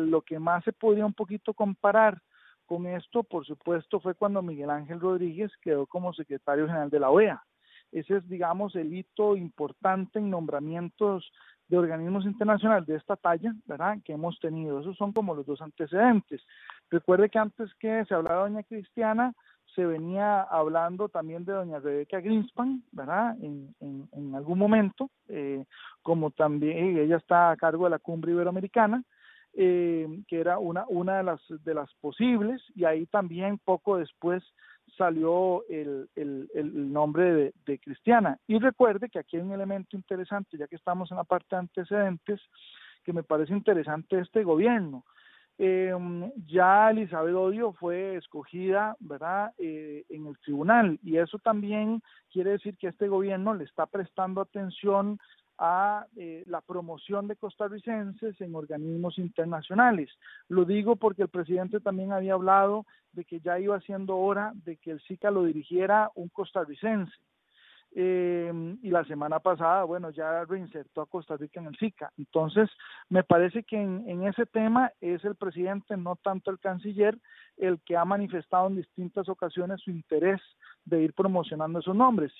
Lo que más se podría un poquito comparar con esto, por supuesto, fue cuando Miguel Ángel Rodríguez quedó como secretario general de la OEA. Ese es, digamos, el hito importante en nombramientos de organismos internacionales de esta talla, ¿verdad? Que hemos tenido. Esos son como los dos antecedentes. Recuerde que antes que se hablaba de doña Cristiana, se venía hablando también de doña Rebeca Greenspan, ¿verdad? En, en, en algún momento, eh, como también ella está a cargo de la cumbre iberoamericana, eh, que era una, una de, las, de las posibles, y ahí también poco después salió el, el, el nombre de, de, Cristiana. Y recuerde que aquí hay un elemento interesante, ya que estamos en la parte de antecedentes, que me parece interesante este gobierno. Eh, ya Elizabeth Odio fue escogida, ¿verdad?, eh, en el tribunal y eso también quiere decir que este gobierno le está prestando atención a eh, la promoción de costarricenses en organismos internacionales. Lo digo porque el presidente también había hablado de que ya iba siendo hora de que el SICA lo dirigiera un costarricense. Eh, y la semana pasada, bueno, ya reinsertó a Costa Rica en el SICA. Entonces, me parece que en, en, ese tema es el presidente, no tanto el canciller, el que ha manifestado en distintas ocasiones su interés de ir promocionando esos nombres.